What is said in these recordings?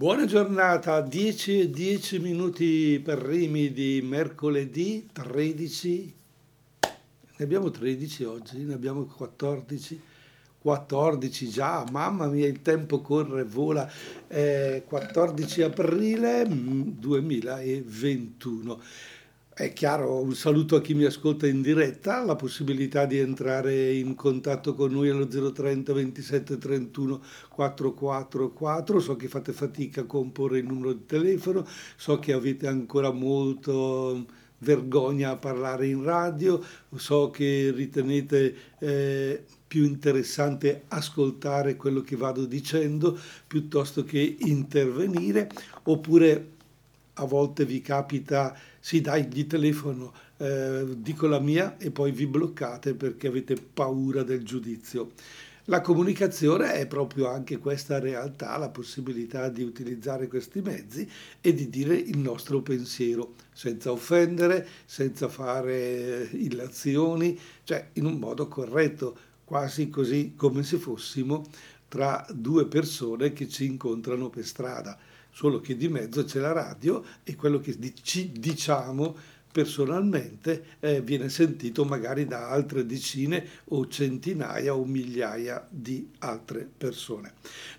Buona giornata, 10 10 minuti per primi di mercoledì 13. Ne abbiamo 13 oggi, ne abbiamo 14. 14 già, mamma mia, il tempo corre, vola. Eh, 14 aprile 2021. Mm, è chiaro, un saluto a chi mi ascolta in diretta, la possibilità di entrare in contatto con noi allo 030 27 31 444, so che fate fatica a comporre il numero di telefono, so che avete ancora molto vergogna a parlare in radio, so che ritenete eh, più interessante ascoltare quello che vado dicendo piuttosto che intervenire, oppure a volte vi capita, sì dai, gli telefono, eh, dico la mia e poi vi bloccate perché avete paura del giudizio. La comunicazione è proprio anche questa realtà, la possibilità di utilizzare questi mezzi e di dire il nostro pensiero, senza offendere, senza fare illazioni, cioè in un modo corretto, quasi così come se fossimo tra due persone che ci incontrano per strada solo che di mezzo c'è la radio e quello che ci diciamo personalmente eh, viene sentito magari da altre decine o centinaia o migliaia di altre persone.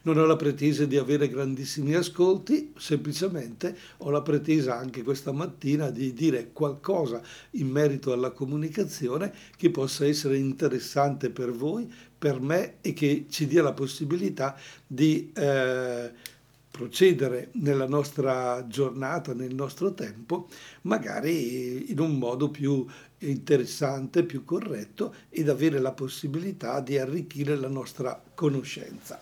Non ho la pretesa di avere grandissimi ascolti, semplicemente ho la pretesa anche questa mattina di dire qualcosa in merito alla comunicazione che possa essere interessante per voi, per me e che ci dia la possibilità di... Eh, procedere nella nostra giornata, nel nostro tempo, magari in un modo più interessante, più corretto ed avere la possibilità di arricchire la nostra conoscenza.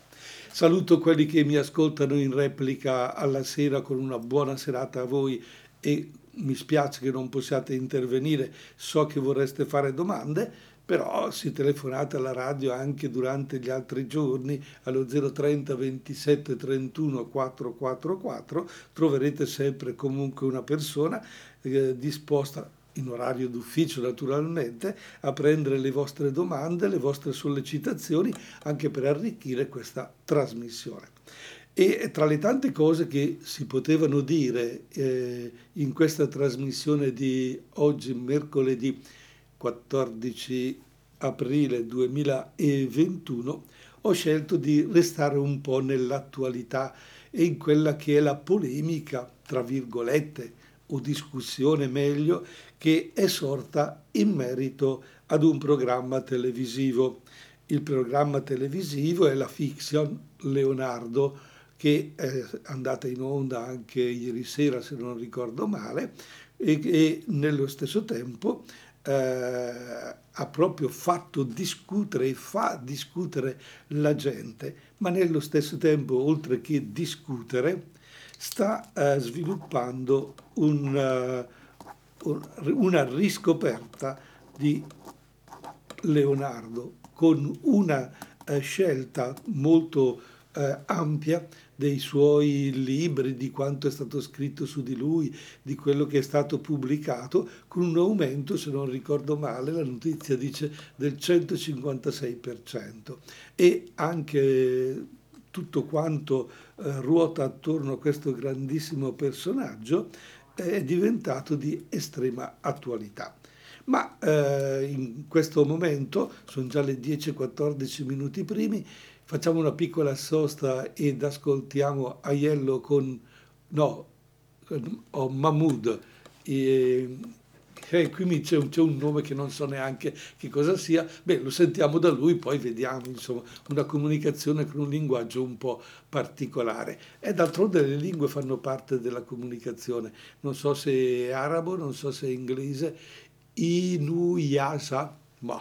Saluto quelli che mi ascoltano in replica alla sera con una buona serata a voi e mi spiace che non possiate intervenire, so che vorreste fare domande però se telefonate alla radio anche durante gli altri giorni allo 030 27 31 444 troverete sempre comunque una persona eh, disposta in orario d'ufficio naturalmente, a prendere le vostre domande, le vostre sollecitazioni, anche per arricchire questa trasmissione. E tra le tante cose che si potevano dire eh, in questa trasmissione di oggi, mercoledì 14 aprile 2021, ho scelto di restare un po' nell'attualità e in quella che è la polemica, tra virgolette, o discussione meglio, che è sorta in merito ad un programma televisivo. Il programma televisivo è la fiction Leonardo, che è andata in onda anche ieri sera, se non ricordo male, e, e nello stesso tempo eh, ha proprio fatto discutere e fa discutere la gente, ma nello stesso tempo, oltre che discutere, sta eh, sviluppando un, uh, una riscoperta di Leonardo con una uh, scelta molto uh, ampia dei suoi libri, di quanto è stato scritto su di lui, di quello che è stato pubblicato, con un aumento, se non ricordo male, la notizia dice del 156%. E anche tutto quanto eh, ruota attorno a questo grandissimo personaggio è diventato di estrema attualità. Ma eh, in questo momento, sono già le 10-14 minuti primi, Facciamo una piccola sosta ed ascoltiamo Aiello con, no, oh, Mahmood. E, eh, qui c'è un, c'è un, nome che non so neanche che cosa sia, beh lo sentiamo da lui, poi vediamo, insomma, una comunicazione con un linguaggio un po' particolare. E d'altronde le lingue fanno parte della comunicazione, non so se è arabo, non so se è inglese, Inuyasa, ma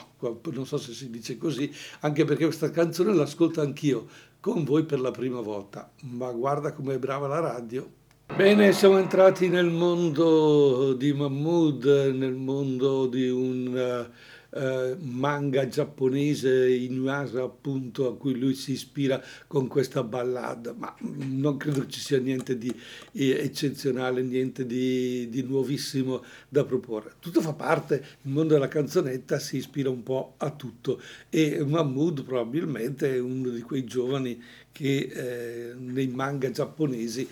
non so se si dice così, anche perché questa canzone l'ascolto anch'io con voi per la prima volta. Ma guarda com'è brava la radio. Bene, siamo entrati nel mondo di Mahmood, nel mondo di un eh, manga giapponese Inuyasha appunto a cui lui si ispira con questa ballad, ma non credo ci sia niente di eccezionale, niente di, di nuovissimo da proporre. Tutto fa parte, il mondo della canzonetta si ispira un po' a tutto e Mahmood probabilmente è uno di quei giovani che eh, nei manga giapponesi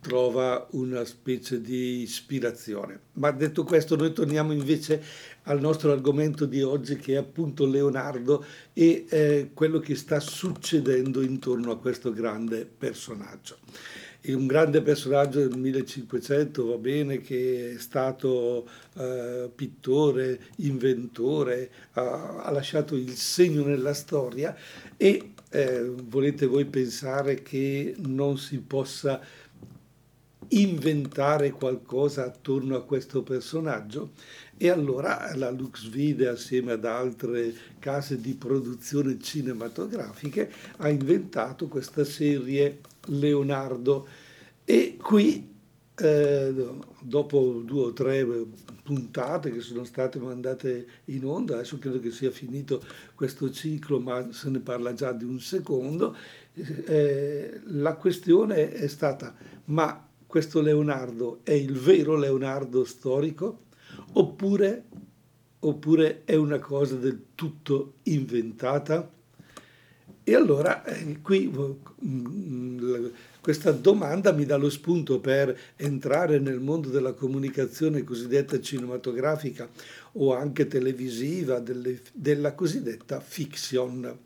trova una specie di ispirazione. Ma detto questo, noi torniamo invece al nostro argomento di oggi che è appunto Leonardo e eh, quello che sta succedendo intorno a questo grande personaggio. È un grande personaggio del 1500, va bene, che è stato eh, pittore, inventore, ha, ha, lasciato il segno nella storia e eh, volete voi pensare che non si possa inventare qualcosa attorno a questo personaggio. E allora la Luxvide assieme ad altre case di produzione cinematografiche ha inventato questa serie Leonardo. E qui eh, dopo due o tre puntate che sono state mandate in onda, adesso credo che sia finito questo ciclo, ma se ne parla già di un secondo, eh, la questione è stata ma questo Leonardo è il vero Leonardo storico oppure, oppure è una cosa del tutto inventata? E allora eh, qui mm, questa domanda mi dà lo spunto per entrare nel mondo della comunicazione cosiddetta cinematografica o anche televisiva, delle, della cosiddetta fiction.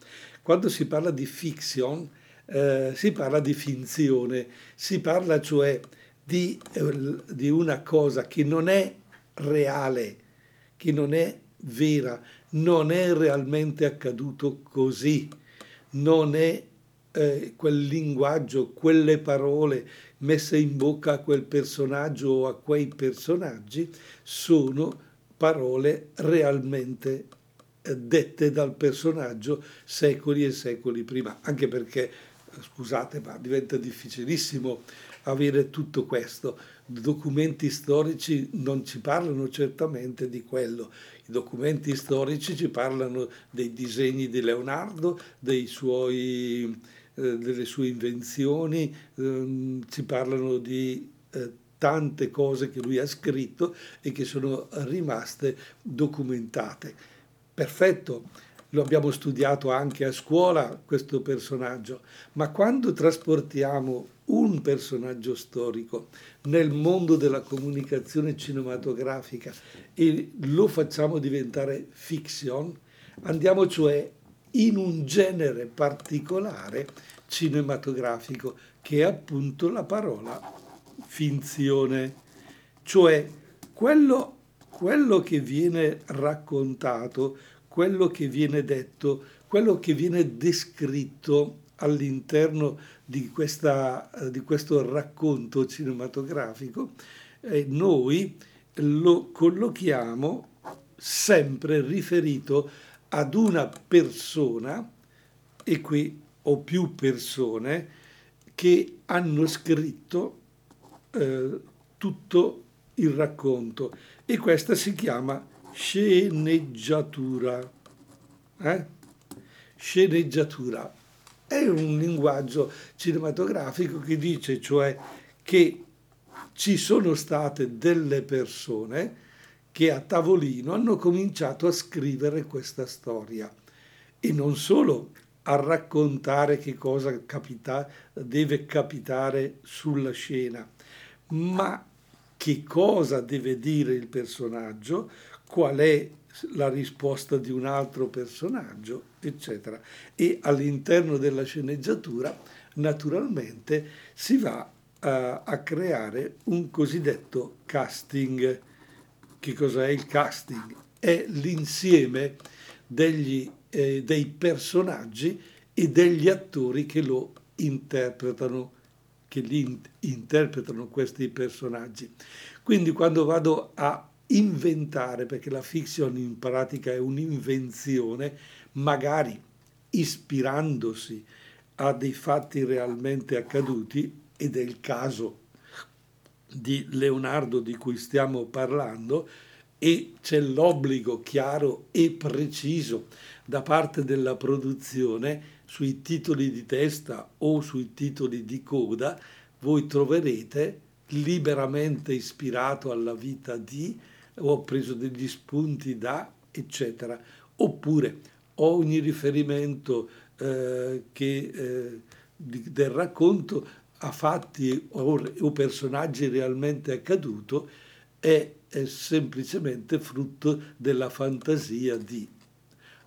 Quando si parla di fiction, eh, si parla di finzione, si parla cioè di, eh, di una cosa che non è reale, che non è vera, non è realmente accaduto così, non è eh, quel linguaggio, quelle parole messe in bocca a quel personaggio o a quei personaggi sono parole realmente eh, dette dal personaggio secoli e secoli prima, anche perché scusate, ma diventa difficilissimo avere tutto questo. I documenti storici non ci parlano certamente di quello. I documenti storici ci parlano dei disegni di Leonardo, suoi, eh, delle sue invenzioni, eh, ci parlano di eh, tante cose che lui ha scritto e che sono rimaste documentate. Perfetto lo abbiamo studiato anche a scuola questo personaggio, ma quando trasportiamo un personaggio storico nel mondo della comunicazione cinematografica e lo facciamo diventare fiction, andiamo cioè in un genere particolare cinematografico che è appunto la parola finzione, cioè quello, quello che viene raccontato quello che viene detto, quello che viene descritto all'interno di, questa, di questo racconto cinematografico, eh, noi lo collochiamo sempre riferito ad una persona, e qui ho più persone, che hanno scritto eh, tutto il racconto. E questa si chiama sceneggiatura. Eh? Sceneggiatura è un linguaggio cinematografico che dice cioè che ci sono state delle persone che a tavolino hanno cominciato a scrivere questa storia e non solo a raccontare che cosa capita, deve capitare sulla scena, ma che cosa deve dire il personaggio, qual è la risposta di un altro personaggio, eccetera. E all'interno della sceneggiatura, naturalmente, si va a, a creare un cosiddetto casting. Che cos'è il casting? È l'insieme degli, eh, dei personaggi e degli attori che lo interpretano, che li interpretano questi personaggi. Quindi quando vado a inventare, perché la fiction in pratica è un'invenzione, magari ispirandosi a dei fatti realmente accaduti, ed è il caso di Leonardo di cui stiamo parlando, e c'è l'obbligo chiaro e preciso da parte della produzione sui titoli di testa o sui titoli di coda, voi troverete liberamente ispirato alla vita di, ho preso degli spunti da, eccetera. Oppure ogni riferimento eh, che, eh, del racconto a fatti o, o personaggi realmente accaduti è, è semplicemente frutto della fantasia di.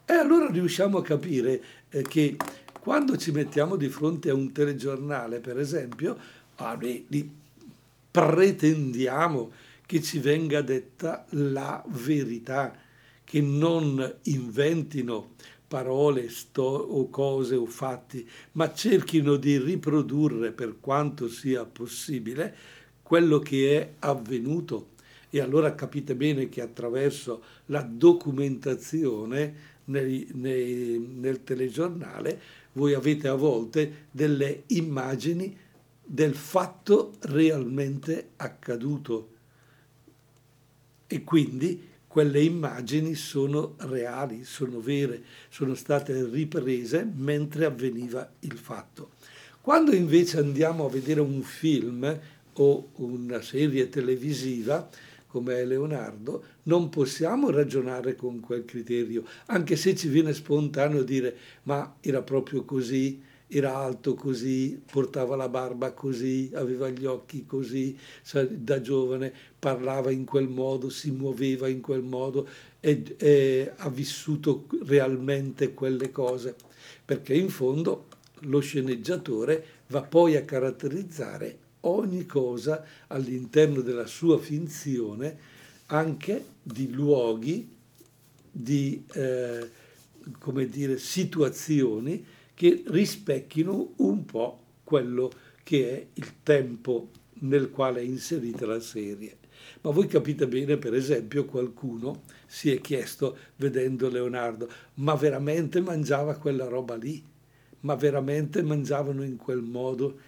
E allora riusciamo a capire eh, che quando ci mettiamo di fronte a un telegiornale, per esempio, ah, pretendiamo che ci venga detta la verità, che non inventino parole sto- o cose o fatti, ma cerchino di riprodurre per quanto sia possibile quello che è avvenuto. E allora capite bene che attraverso la documentazione nei, nei, nel telegiornale voi avete a volte delle immagini del fatto realmente accaduto e quindi quelle immagini sono reali, sono vere, sono state riprese mentre avveniva il fatto. Quando invece andiamo a vedere un film o una serie televisiva, come è Leonardo, non possiamo ragionare con quel criterio, anche se ci viene spontaneo dire ma era proprio così, era alto così, portava la barba così, aveva gli occhi così, da giovane parlava in quel modo, si muoveva in quel modo e, e ha vissuto realmente quelle cose, perché in fondo lo sceneggiatore va poi a caratterizzare ogni cosa all'interno della sua finzione, anche di luoghi, di eh, come dire, situazioni che rispecchino un po' quello che è il tempo nel quale è inserita la serie. Ma voi capite bene, per esempio, qualcuno si è chiesto, vedendo Leonardo, ma veramente mangiava quella roba lì? Ma veramente mangiavano in quel modo?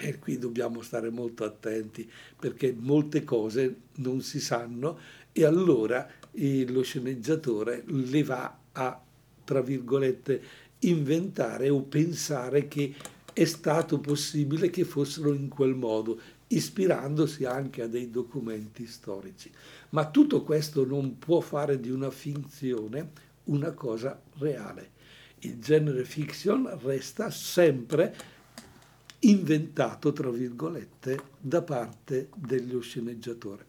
E qui dobbiamo stare molto attenti perché molte cose non si sanno e allora lo sceneggiatore le va a, tra virgolette, inventare o pensare che è stato possibile che fossero in quel modo, ispirandosi anche a dei documenti storici. Ma tutto questo non può fare di una finzione una cosa reale. Il genere fiction resta sempre inventato, tra virgolette, da parte dello sceneggiatore,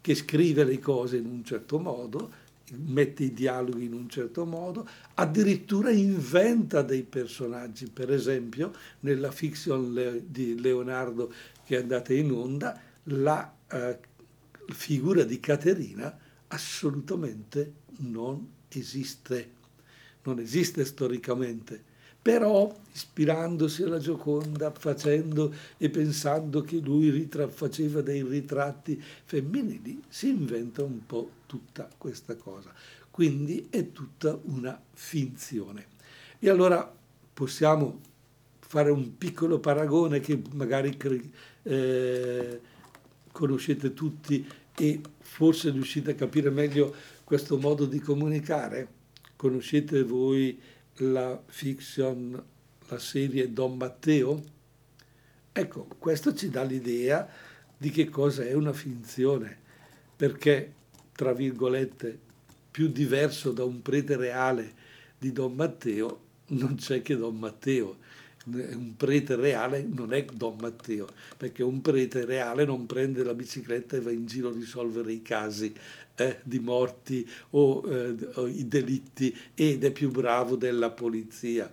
che scrive le cose in un certo modo, mette i dialoghi in un certo modo, addirittura inventa dei personaggi. Per esempio, nella fiction di Leonardo che è andata in onda, la eh, figura di Caterina assolutamente non esiste, non esiste storicamente però ispirandosi alla Gioconda, facendo e pensando che lui ritra- faceva dei ritratti femminili, si inventa un po' tutta questa cosa. Quindi è tutta una finzione. E allora possiamo fare un piccolo paragone che magari eh, conoscete tutti e forse riuscite a capire meglio questo modo di comunicare. Conoscete voi la fiction, la serie Don Matteo? Ecco, questo ci dà l'idea di che cosa è una finzione, perché, tra virgolette, più diverso da un prete reale di Don Matteo non c'è che Don Matteo. Un prete reale non è Don Matteo, perché un prete reale non prende la bicicletta e va in giro a risolvere i casi eh, di morti o, eh, o, i delitti ed è più bravo della polizia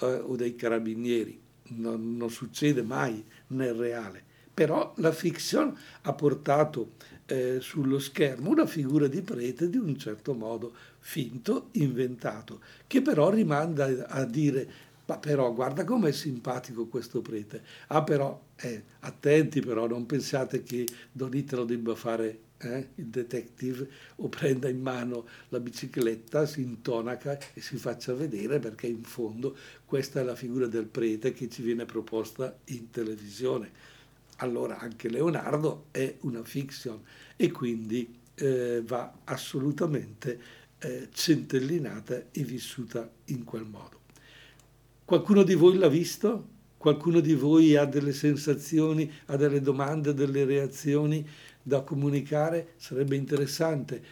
eh, o dei carabinieri. Non, non, succede mai nel reale. Però la fiction ha portato eh, sullo schermo una figura di prete di un certo modo finto, inventato, che però rimanda a dire ma però guarda com'è simpatico questo prete. Ah però, eh, attenti però, non pensate che Don Italo debba fare eh, il detective o prenda in mano la bicicletta, si intonaca e si faccia vedere perché in fondo questa è la figura del prete che ci viene proposta in televisione. Allora anche Leonardo è una fiction e quindi eh, va assolutamente eh, centellinata e vissuta in quel modo. Qualcuno di voi l'ha visto? Qualcuno di voi ha delle sensazioni, ha delle domande, delle reazioni da comunicare? Sarebbe interessante.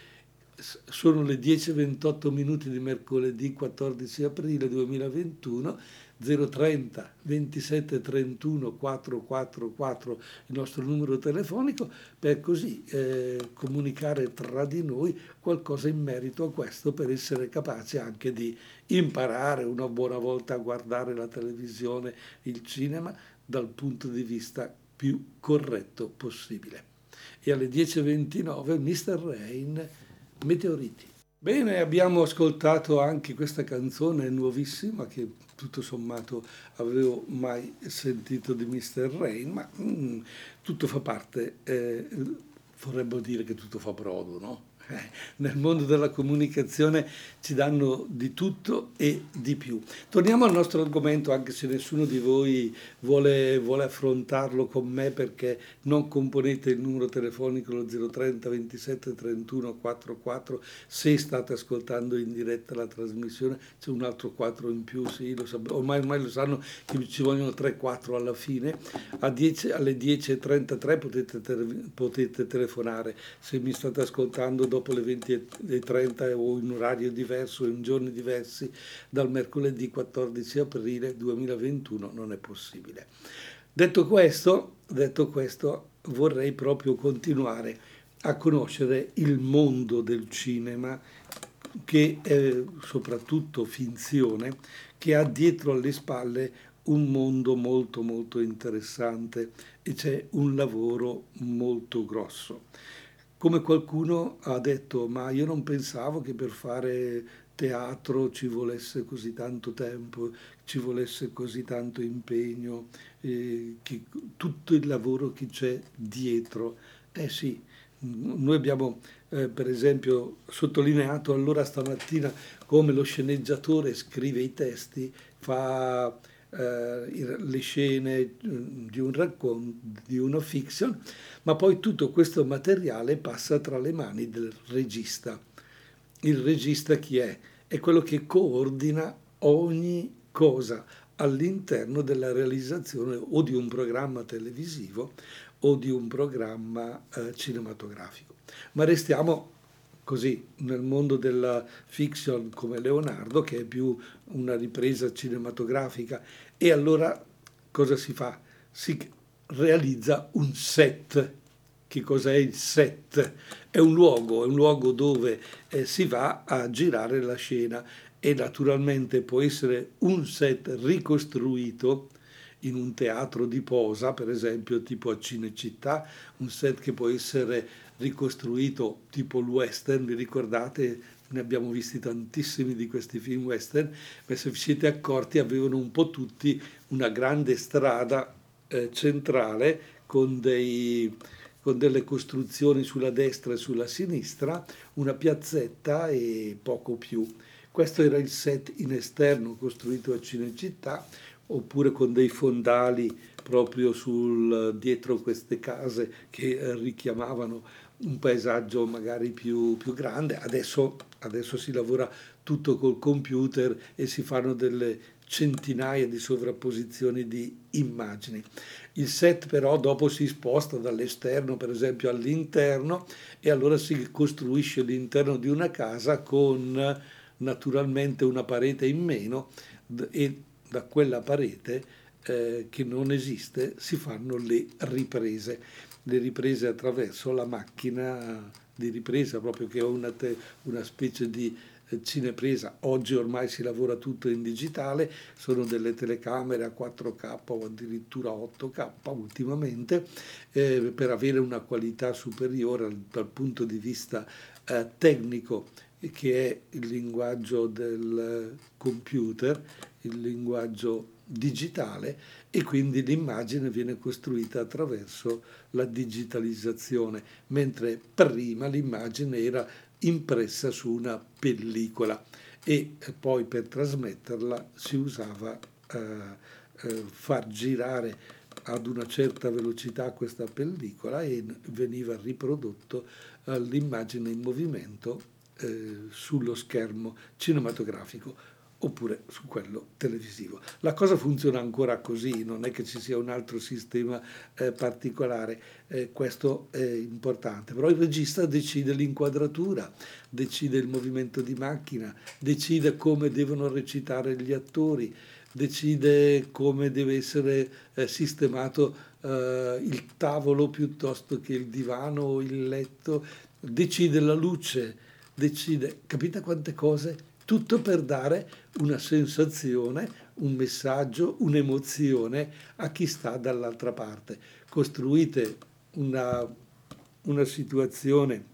Sono le 10.28 minuti di mercoledì 14 aprile 2021 030 27 31 444 il nostro numero telefonico per così eh, comunicare tra di noi qualcosa in merito a questo per essere capaci anche di imparare una buona volta a guardare la televisione, il cinema dal punto di vista più corretto possibile. E alle 10.29 Mr. Rain, Meteoriti. Bene, abbiamo ascoltato anche questa canzone nuovissima che tutto sommato avevo mai sentito di Mr. Rain, ma mm, tutto fa parte, eh, vorrebbe dire che tutto fa brodo, no? Eh, nel mondo della comunicazione ci danno di tutto e di più. Torniamo al nostro argomento, anche se nessuno di voi vuole, vuole affrontarlo con me perché non componete il numero telefonico lo 030 27 31 44 se state ascoltando in diretta la trasmissione, c'è un altro 4 in più, sì, lo sapevo, ormai, ormai lo sanno che ci vogliono 3-4 alla fine, 10, alle 10.33 potete, potete telefonare se mi state ascoltando dopo le 20.30 o in orario diverso, in giorni diversi, dal mercoledì 14 aprile 2021 non è possibile. Detto questo, detto questo vorrei proprio continuare a conoscere il mondo del cinema che è soprattutto finzione, che ha dietro alle spalle un mondo molto molto interessante e c'è un lavoro molto grosso come qualcuno ha detto, ma io non pensavo che per fare teatro ci volesse così tanto tempo, ci volesse così tanto impegno, eh, che, tutto il lavoro che c'è dietro. Eh sì, noi abbiamo eh, per esempio sottolineato allora stamattina come lo sceneggiatore scrive i testi, fa eh, le scene mm, di un racconto, di una fiction, ma poi tutto questo materiale passa tra le mani del regista. Il regista chi è? È quello che coordina ogni cosa all'interno della realizzazione o di un programma televisivo o di un programma eh, cinematografico. Ma restiamo così nel mondo della fiction come Leonardo, che è più una ripresa cinematografica, e allora cosa si fa? Si realizza un set. Che cos'è il set? È un luogo, è un luogo dove eh, si va a girare la scena e naturalmente può essere un set ricostruito in un teatro di posa, per esempio tipo a Cinecittà, un set che può essere ricostruito tipo il western, vi ricordate? Ne abbiamo visti tantissimi di questi film western, ma se vi siete accorti avevano un po' tutti una grande strada eh, centrale con, dei, con delle costruzioni sulla destra e sulla sinistra, una piazzetta e poco più. Questo era il set in esterno costruito a Cinecittà, oppure con dei fondali proprio sul, dietro queste case che eh, richiamavano un paesaggio magari più, più grande. Adesso, adesso, si lavora tutto col computer e si fanno delle centinaia di sovrapposizioni di immagini. Il set però dopo si sposta dall'esterno per esempio all'interno e allora si costruisce l'interno di una casa con naturalmente una parete in meno e da quella parete eh, che non esiste si fanno le riprese le riprese attraverso la macchina di ripresa, proprio che è una, te, una specie di eh, cinepresa. Oggi ormai si lavora tutto in digitale, sono delle telecamere a 4K o addirittura 8K ultimamente, eh, per avere una qualità superiore dal punto di vista eh, tecnico che è il linguaggio del computer, il linguaggio digitale e quindi l'immagine viene costruita attraverso la digitalizzazione, mentre prima l'immagine era impressa su una pellicola e poi per trasmetterla si usava eh, eh, far girare ad una certa velocità questa pellicola e veniva riprodotto eh, l'immagine in movimento eh, sullo schermo cinematografico oppure su quello televisivo. La cosa funziona ancora così, non è che ci sia un altro sistema eh, particolare, eh, questo è importante, però il regista decide l'inquadratura, decide il movimento di macchina, decide come devono recitare gli attori, decide come deve essere eh, sistemato eh, il tavolo piuttosto che il divano o il letto, decide la luce, decide, capite quante cose? Tutto per dare una sensazione, un messaggio, un'emozione a chi sta dall'altra parte. Costruite una, una situazione,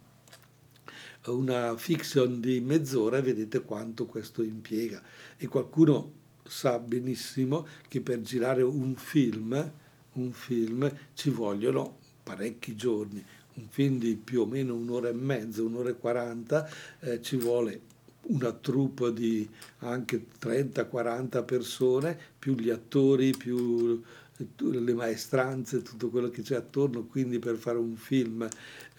una fiction di mezz'ora e vedete quanto questo impiega. E qualcuno sa benissimo che per girare un film, un film ci vogliono parecchi giorni. Un film di più o meno un'ora e mezza, un'ora e quaranta, eh, ci vuole una troupe di anche 30-40 persone, più gli attori, più le maestranze, tutto quello che c'è attorno, quindi per fare un film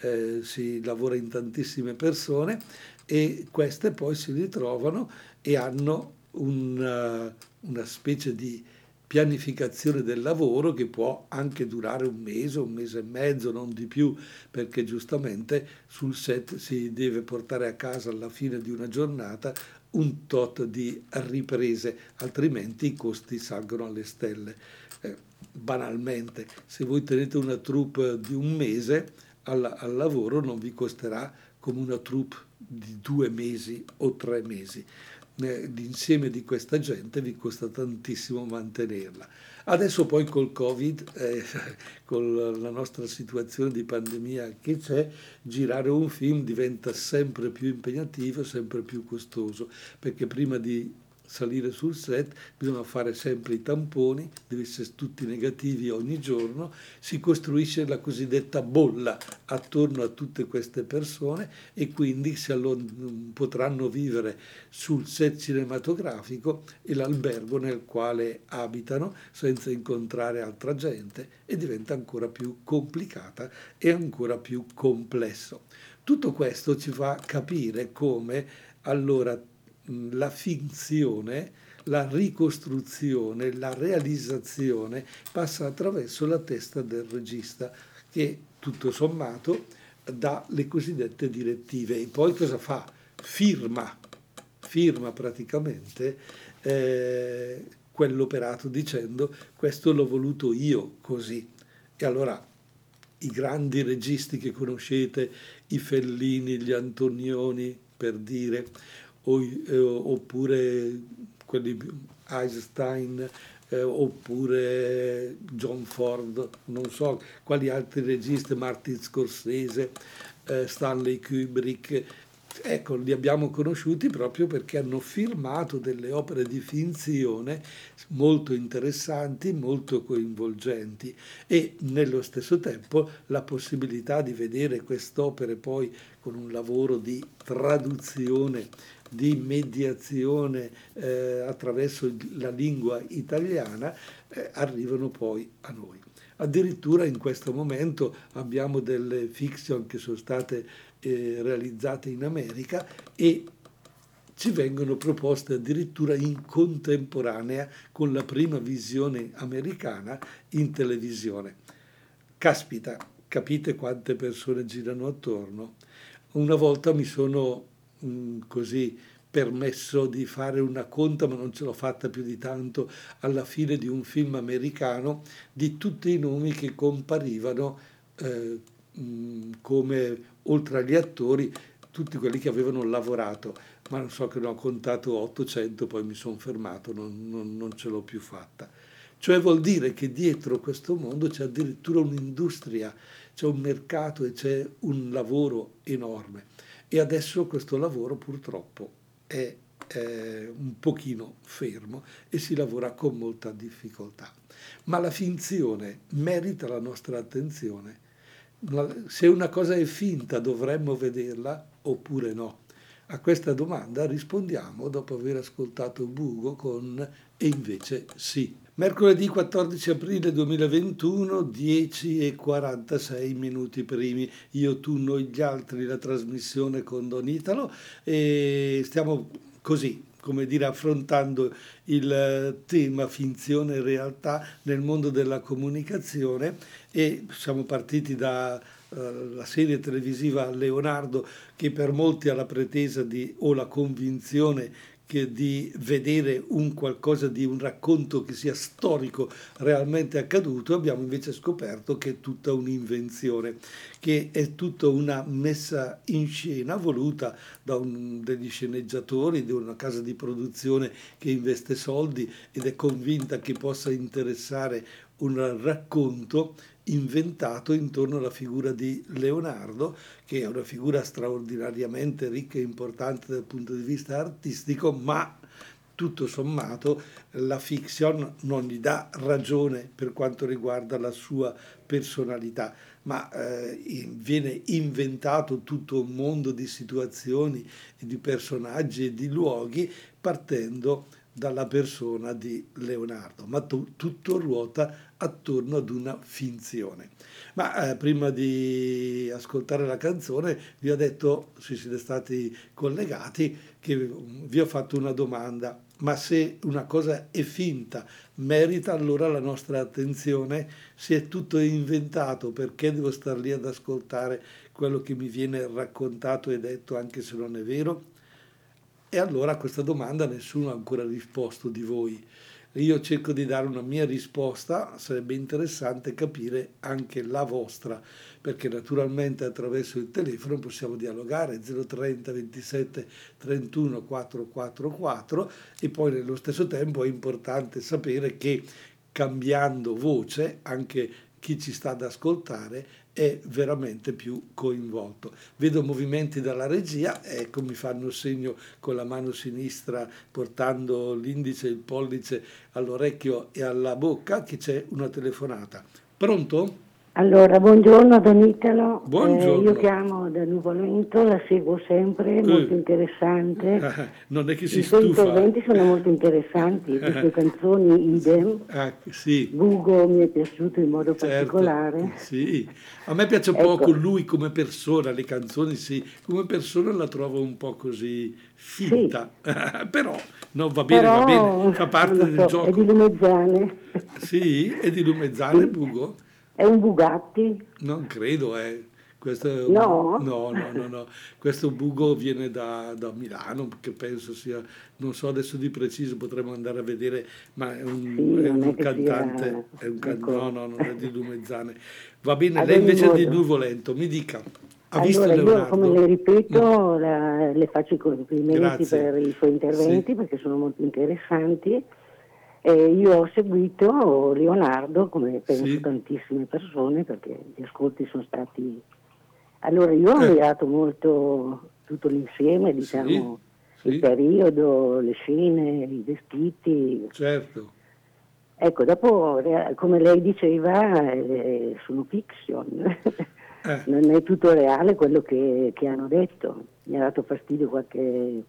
eh, si lavora in tantissime persone e queste poi si ritrovano e hanno una, una specie di pianificazione del lavoro che può anche durare un mese, un mese e mezzo, non di più, perché giustamente sul set si deve portare a casa alla fine di una giornata un tot di riprese, altrimenti i costi salgono alle stelle. Eh, banalmente, se voi tenete una troupe di un mese al, al lavoro non vi costerà come una troupe di due mesi o tre mesi l'insieme di questa gente vi costa tantissimo mantenerla. Adesso poi col Covid, eh, con la nostra situazione di pandemia che c'è, girare un film diventa sempre più impegnativo, sempre più costoso, perché prima di salire sul set, bisogna fare sempre i tamponi, deve essere tutti negativi ogni giorno, si costruisce la cosiddetta bolla attorno a tutte queste persone e quindi potranno vivere sul set cinematografico e l'albergo nel quale abitano senza incontrare altra gente e diventa ancora più complicata e ancora più complesso. Tutto questo ci fa capire come allora la finzione, la ricostruzione, la realizzazione passa attraverso la testa del regista che tutto sommato dà le cosiddette direttive e poi cosa fa? Firma, firma praticamente eh, quell'operato dicendo questo l'ho voluto io così. E allora i grandi registi che conoscete, i Fellini, gli Antonioni, per dire, o, eh, oppure quelli Einstein eh, oppure John Ford, non so quali altri registi, Martin Scorsese, eh, Stanley Kubrick, ecco, li abbiamo conosciuti proprio perché hanno filmato delle opere di finzione molto interessanti, molto coinvolgenti e nello stesso tempo la possibilità di vedere quest'opere poi con un lavoro di traduzione di mediazione eh, attraverso la lingua italiana eh, arrivano poi a noi. Addirittura in questo momento abbiamo delle fiction che sono state eh, realizzate in America e ci vengono proposte addirittura in contemporanea con la prima visione americana in televisione. Caspita, capite quante persone girano attorno? Una volta mi sono così permesso di fare una conta, ma non ce l'ho fatta più di tanto, alla fine di un film americano, di tutti i nomi che comparivano eh, mm, come, oltre agli attori, tutti quelli che avevano lavorato, ma non so che ne ho contato 800, poi mi sono fermato, non, non, non ce l'ho più fatta. Cioè vuol dire che dietro questo mondo c'è addirittura un'industria, c'è un mercato e c'è un lavoro enorme. E adesso questo lavoro purtroppo è eh, un pochino fermo e si lavora con molta difficoltà. Ma la finzione merita la nostra attenzione. Se una cosa è finta dovremmo vederla oppure no? A questa domanda rispondiamo dopo aver ascoltato Bugo con e invece sì. Mercoledì 14 aprile 2021, 10 e 46 minuti primi. Io, tu, noi, gli altri, la trasmissione con Don Italo e stiamo così, come dire, affrontando il tema finzione e realtà nel mondo della comunicazione e siamo partiti da uh, la serie televisiva Leonardo che per molti ha la pretesa di, o la convinzione che di vedere un qualcosa di un racconto che sia storico realmente accaduto, abbiamo invece scoperto che è tutta un'invenzione, che è tutta una messa in scena voluta da un, degli sceneggiatori, di una casa di produzione che investe soldi ed è convinta che possa interessare un racconto inventato intorno alla figura di Leonardo, che è una figura straordinariamente ricca e importante dal punto di vista artistico, ma tutto sommato la fiction non gli dà ragione per quanto riguarda la sua personalità, ma eh, viene inventato tutto un mondo di situazioni, di personaggi e di luoghi partendo dalla persona di Leonardo, ma tu, tutto ruota attorno ad una finzione. Ma eh, prima di ascoltare la canzone vi ho detto, se siete stati collegati, che vi ho fatto una domanda, ma se una cosa è finta, merita allora la nostra attenzione? Se è tutto inventato, perché devo star lì ad ascoltare quello che mi viene raccontato e detto anche se non è vero? E allora a questa domanda nessuno ha ancora risposto di voi. Io cerco di dare una mia risposta, sarebbe interessante capire anche la vostra, perché naturalmente attraverso il telefono possiamo dialogare 030 27 31 444 e poi nello stesso tempo è importante sapere che cambiando voce anche chi ci sta ad ascoltare è veramente più coinvolto. Vedo movimenti dalla regia, ecco mi fanno segno con la mano sinistra portando l'indice e il pollice all'orecchio e alla bocca che c'è una telefonata. Pronto? Allora, buongiorno Don Italo, buongiorno. Eh, io chiamo da Nuvolento, la seguo sempre, eh. molto interessante. non è che si I stufa. I suoi interventi sono molto interessanti, le sue canzoni idem. Ah, sì. Bugo mi è piaciuto in modo certo. particolare. Sì, a me piace ecco. poco lui come persona, le canzoni sì, come persona la trovo un po' così finta, sì. però no, va bene, però, va bene, fa parte so, del gioco. È di Lumezzane. Sì, è di Lumezzane, Bugo? È un Bugatti? Non credo, eh. Questo no? no? No, no, no, Questo bugo viene da, da, Milano, che penso sia, non so adesso di preciso, potremmo andare a vedere, ma è un, sì, è un è cantante, sia... è un can... ecco. no, no, non è di Lumezzane. Va bene, lei invece è di Nuvolento, mi dica. Ha allora, visto io come le ripeto, la, le faccio i complimenti Grazie. per i suoi interventi Sì. perché sono molto interessanti. E io ho seguito Leonardo, come penso Sì. tantissime persone, perché gli ascolti sono stati... Allora, io ho Eh. ammirato molto tutto l'insieme, diciamo, Sì. il periodo, le scene, i vestiti. Certo, Ecco, dopo, rea- come lei diceva, eh, sono fiction. Eh. non è tutto reale quello che, che hanno detto. Mi ha dato fastidio qualche,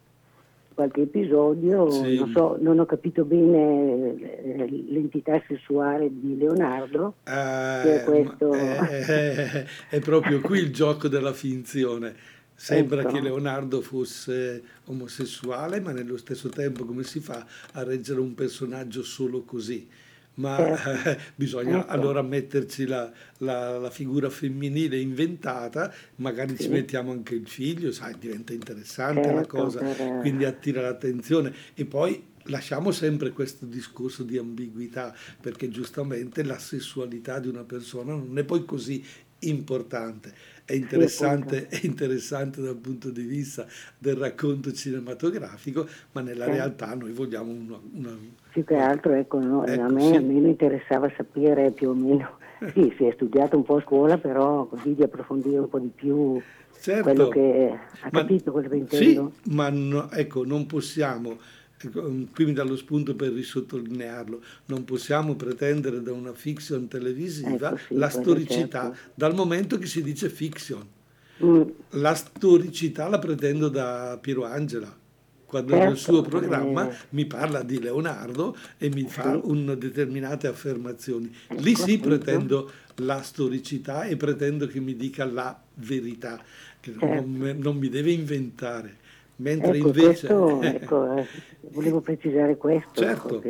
qualche episodio, Sì. non, so, non ho capito bene eh, l'entità sessuale di Leonardo. Eh, questo- ma- eh, è proprio qui il gioco della finzione. Sembra Ecco. che Leonardo fosse omosessuale, ma nello stesso tempo come si fa a reggere un personaggio solo così? Ma eh, bisogna Ecco. allora metterci la, la- la figura femminile inventata, magari ci Sì. mettiamo anche il figlio, sai, diventa interessante la Certo, cosa, per- quindi attira l'attenzione. E poi lasciamo sempre questo discorso di ambiguità, perché giustamente la sessualità di una persona non è poi così importante. È interessante, è interessante dal punto di vista del racconto cinematografico, ma nella Certo. realtà noi vogliamo una... una- Più che altro, ecco, no, Ecco, a me sì. interessava sapere più o meno, sì, si è studiato un po' a scuola, però così di approfondire un po' di più Certo. quello che ha Ma- capito quello che Sì, intendo. ma no- ecco, non possiamo, qui mi dà lo spunto per risottolinearlo, non possiamo pretendere da una fiction televisiva Ecco, sì, la storicità, certo. dal momento che si dice fiction. Mm, La storicità la pretendo da Piero Angela, quando certo, nel suo programma eh, mi parla di Leonardo e mi fa un, determinate affermazioni. Lì sì pretendo la storicità e pretendo che mi dica la verità, che certo. non, non mi deve inventare. Mentre ecco, invece... Questo, ecco, eh, volevo precisare questo. Certo,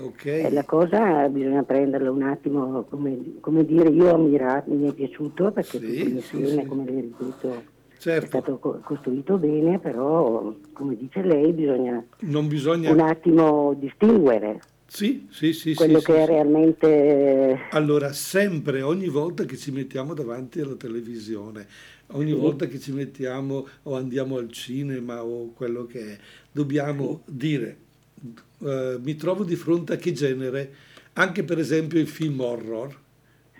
okay. La cosa bisogna prenderla un attimo, come, come dire, io ho ammirato, mi è piaciuto perché sì, tutto l'insieme, sì, sì. come le ripeto, certo. è stato costruito bene, però come dice lei bisogna, bisogna... un attimo distinguere. Sì, sì, sì. Quello sì, che sì, è realmente... Allora, sempre, ogni volta che ci mettiamo davanti alla televisione, ogni sì. volta che ci mettiamo o andiamo al cinema o quello che è, dobbiamo dire, uh, mi trovo di fronte a che genere, anche per esempio il film horror,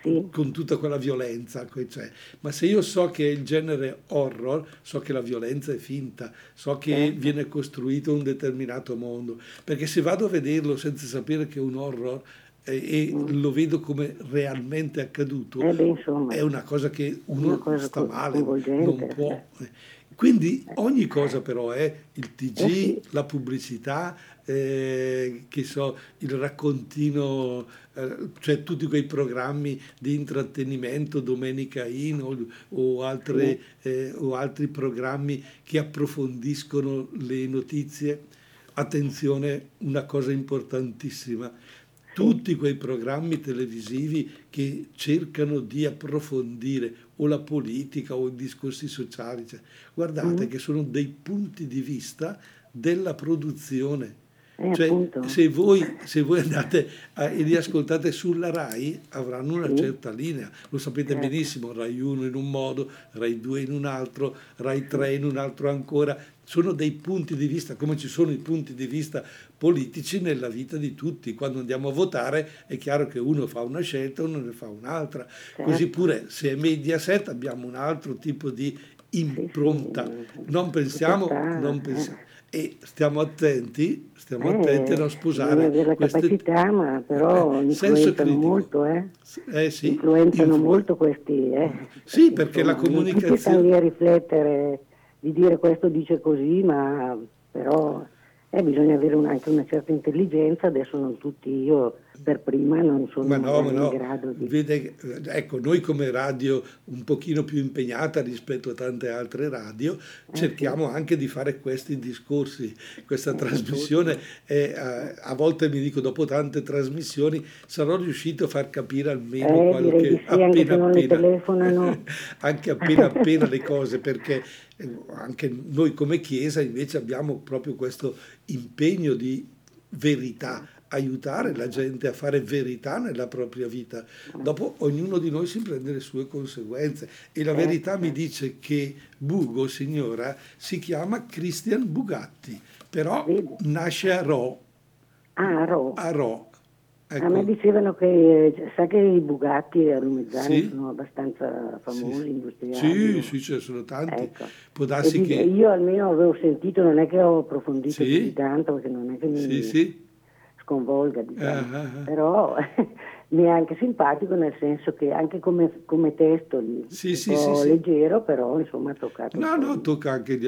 sì. con tutta quella violenza c'è. Ma se io so che è il genere horror, so che la violenza è finta, so che certo. viene costruito un determinato mondo. Perché se vado a vederlo senza sapere che è un horror e, e mm. lo vedo come realmente accaduto, eh beh, insomma, è una cosa che uno cosa sta male, non può. Eh. Quindi ogni cosa però è il TG, eh la pubblicità, eh, che so, il raccontino, eh, cioè tutti quei programmi di intrattenimento, Domenica In o, o, altre, eh, o altri programmi che approfondiscono le notizie. Attenzione, una cosa importantissima, tutti quei programmi televisivi che cercano di approfondire o la politica o i discorsi sociali, cioè, guardate mm. che sono dei punti di vista della produzione eh, cioè, se, voi, se, voi, andate a, e li ascoltate sulla RAI avranno una sì. certa linea, lo sapete certo. benissimo, RAI 1 in un modo, RAI 2 in un altro, RAI 3 in un altro ancora, sono dei punti di vista, come ci sono i punti di vista politici nella vita di tutti. Quando andiamo a votare è chiaro che uno fa una scelta, uno ne fa un'altra. Certo. Così pure se è Mediaset abbiamo un altro tipo di impronta. Non pensiamo, non pensiamo e stiamo attenti, stiamo eh, attenti a non sposare della queste... capacità, ma però eh, influenzano molto, eh? Eh, sì. influenzano Influ... molto questi, eh? Sì, perché Insomma, la comunicazione... Non stanno lì a riflettere, di dire questo dice così, ma però eh, bisogna avere un, anche una certa intelligenza, adesso non tutti io per prima non sono ma no, ma no. in grado di... Vede, ecco, noi come radio un pochino più impegnata rispetto a tante altre radio, eh, cerchiamo sì. anche di fare questi discorsi. Questa eh, trasmissione, è, a, a, volte mi dico, dopo tante trasmissioni, sarò riuscito a far capire almeno eh, qualche... Sì, appena, appena, anche appena appena le cose, perché eh, anche noi come Chiesa invece abbiamo proprio questo impegno di verità aiutare la gente a fare verità nella propria vita. Dopo ognuno di noi si prende le sue conseguenze e la verità mi dice che Bugo, signora, si chiama Christian Bugatti, però nasce a Ro. Ah, a Ro. A Ro. Ecco. A me dicevano che, sa che i Bugatti a Lumezzane sì. sono abbastanza famosi, sì. industriali. Sì, sì, ce ne sono tanti. Ecco. Può darsi che... Io almeno avevo sentito, non è che ho approfondito sì. di tanto, perché non è che mi... Sì, sì sconvolga, diciamo. uh-huh. però mi è anche simpatico nel senso che anche come, come testo sì, un sì, po' sì, leggero, però insomma ha toccato. No, no, tocca anche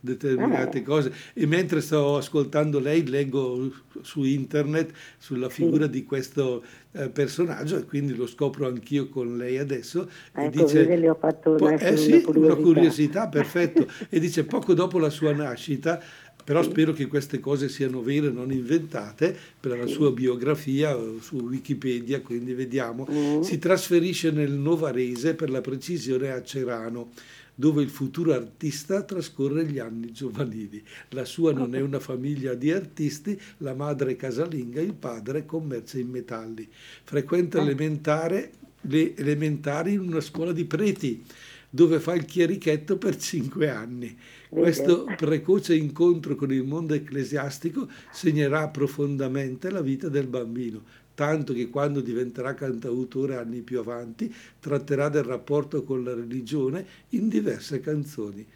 determinate eh. cose. E mentre sto ascoltando lei, leggo su internet sulla figura di questo eh, personaggio e quindi lo scopro anch'io con lei adesso. Ecco, e dice, le ho fatto po- eh, sì, una curiosità, una curiosità perfetto. e dice poco dopo la sua nascita però spero che queste cose siano vere, non inventate, per la sua biografia eh, su Wikipedia, quindi vediamo. Mm. Si trasferisce nel Novarese, per la precisione a Cerano, dove il futuro artista trascorre gli anni giovanili. La sua non è una famiglia di artisti, la madre è casalinga, il padre commercia in metalli. Frequenta ah. elementare, le elementari in una scuola di preti, dove fa il chierichetto per cinque anni. Questo precoce incontro con il mondo ecclesiastico segnerà profondamente la vita del bambino, tanto che quando diventerà cantautore anni più avanti tratterà del rapporto con la religione in diverse canzoni.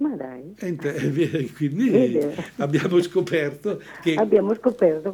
Ma dai. E quindi abbiamo scoperto che, abbiamo scoperto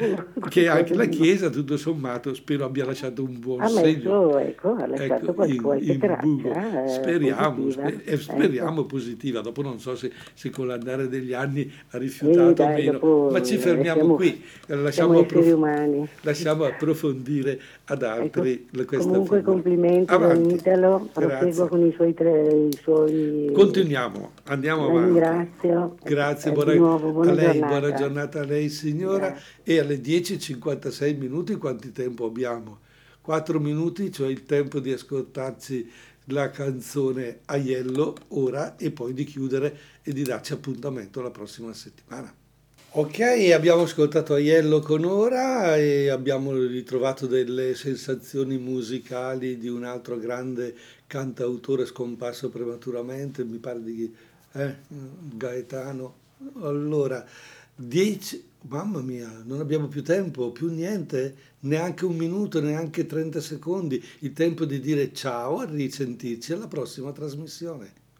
che anche la Chiesa, tutto sommato, spero abbia lasciato un buon ha segno. Messo, ecco, ha lasciato ecco, qualche in, in traccia, eh, speriamo, positiva. Sper- eh, speriamo ecco. positiva. Dopo non so se, se, con l'andare degli anni ha rifiutato o meno, ma ci fermiamo siamo, qui. Lasciamo, approf- lasciamo, approfondire ad altri ecco, questa Comunque figura. complimenti Avanti. Italo, prosegua con i suoi, tre, i suoi... Continuiamo, andiamo andiamo avanti. Ringrazio. Grazie, buona, nuovo, buona, a lei, giornata. buona giornata a lei signora. Grazie. E alle 10.56 minuti quanti tempo abbiamo? 4 minuti, cioè il tempo di ascoltarci la canzone Aiello ora e poi di chiudere e di darci appuntamento la prossima settimana. Ok, abbiamo ascoltato Aiello con ora e abbiamo ritrovato delle sensazioni musicali di un altro grande cantautore scomparso prematuramente, mi pare di eh? Gaetano. Allora, 10, mamma mia, non abbiamo più tempo, più niente, neanche un minuto, neanche 30 secondi, il tempo di dire ciao, a risentirci alla prossima trasmissione.